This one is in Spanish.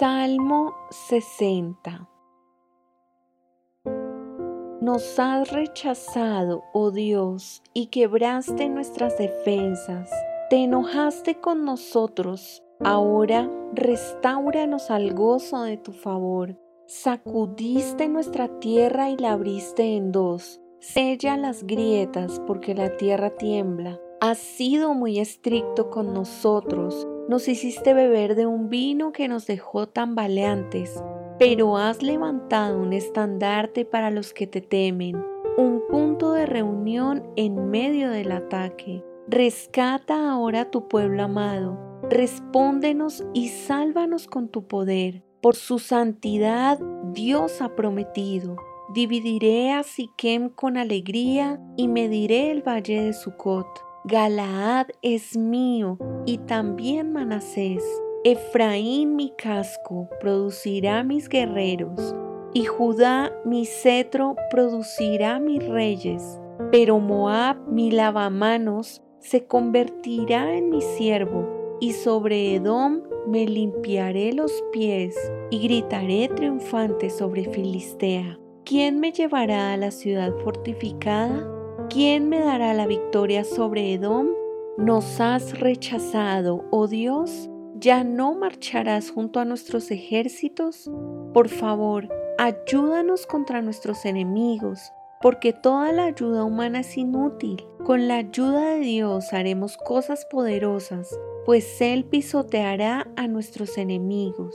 Salmo 60 Nos has rechazado, oh Dios, y quebraste nuestras defensas. Te enojaste con nosotros. Ahora restauranos al gozo de tu favor. Sacudiste nuestra tierra y la abriste en dos. Sella las grietas porque la tierra tiembla. Has sido muy estricto con nosotros nos hiciste beber de un vino que nos dejó tambaleantes, pero has levantado un estandarte para los que te temen, un punto de reunión en medio del ataque. Rescata ahora a tu pueblo amado, respóndenos y sálvanos con tu poder. Por su santidad Dios ha prometido. Dividiré a Siquem con alegría y mediré el valle de Sucot. Galaad es mío y también Manasés. Efraín mi casco producirá mis guerreros, y Judá mi cetro producirá mis reyes. Pero Moab mi lavamanos se convertirá en mi siervo, y sobre Edom me limpiaré los pies, y gritaré triunfante sobre Filistea. ¿Quién me llevará a la ciudad fortificada? ¿Quién me dará la victoria sobre Edom? Nos has rechazado, oh Dios, ¿ya no marcharás junto a nuestros ejércitos? Por favor, ayúdanos contra nuestros enemigos, porque toda la ayuda humana es inútil. Con la ayuda de Dios haremos cosas poderosas, pues Él pisoteará a nuestros enemigos.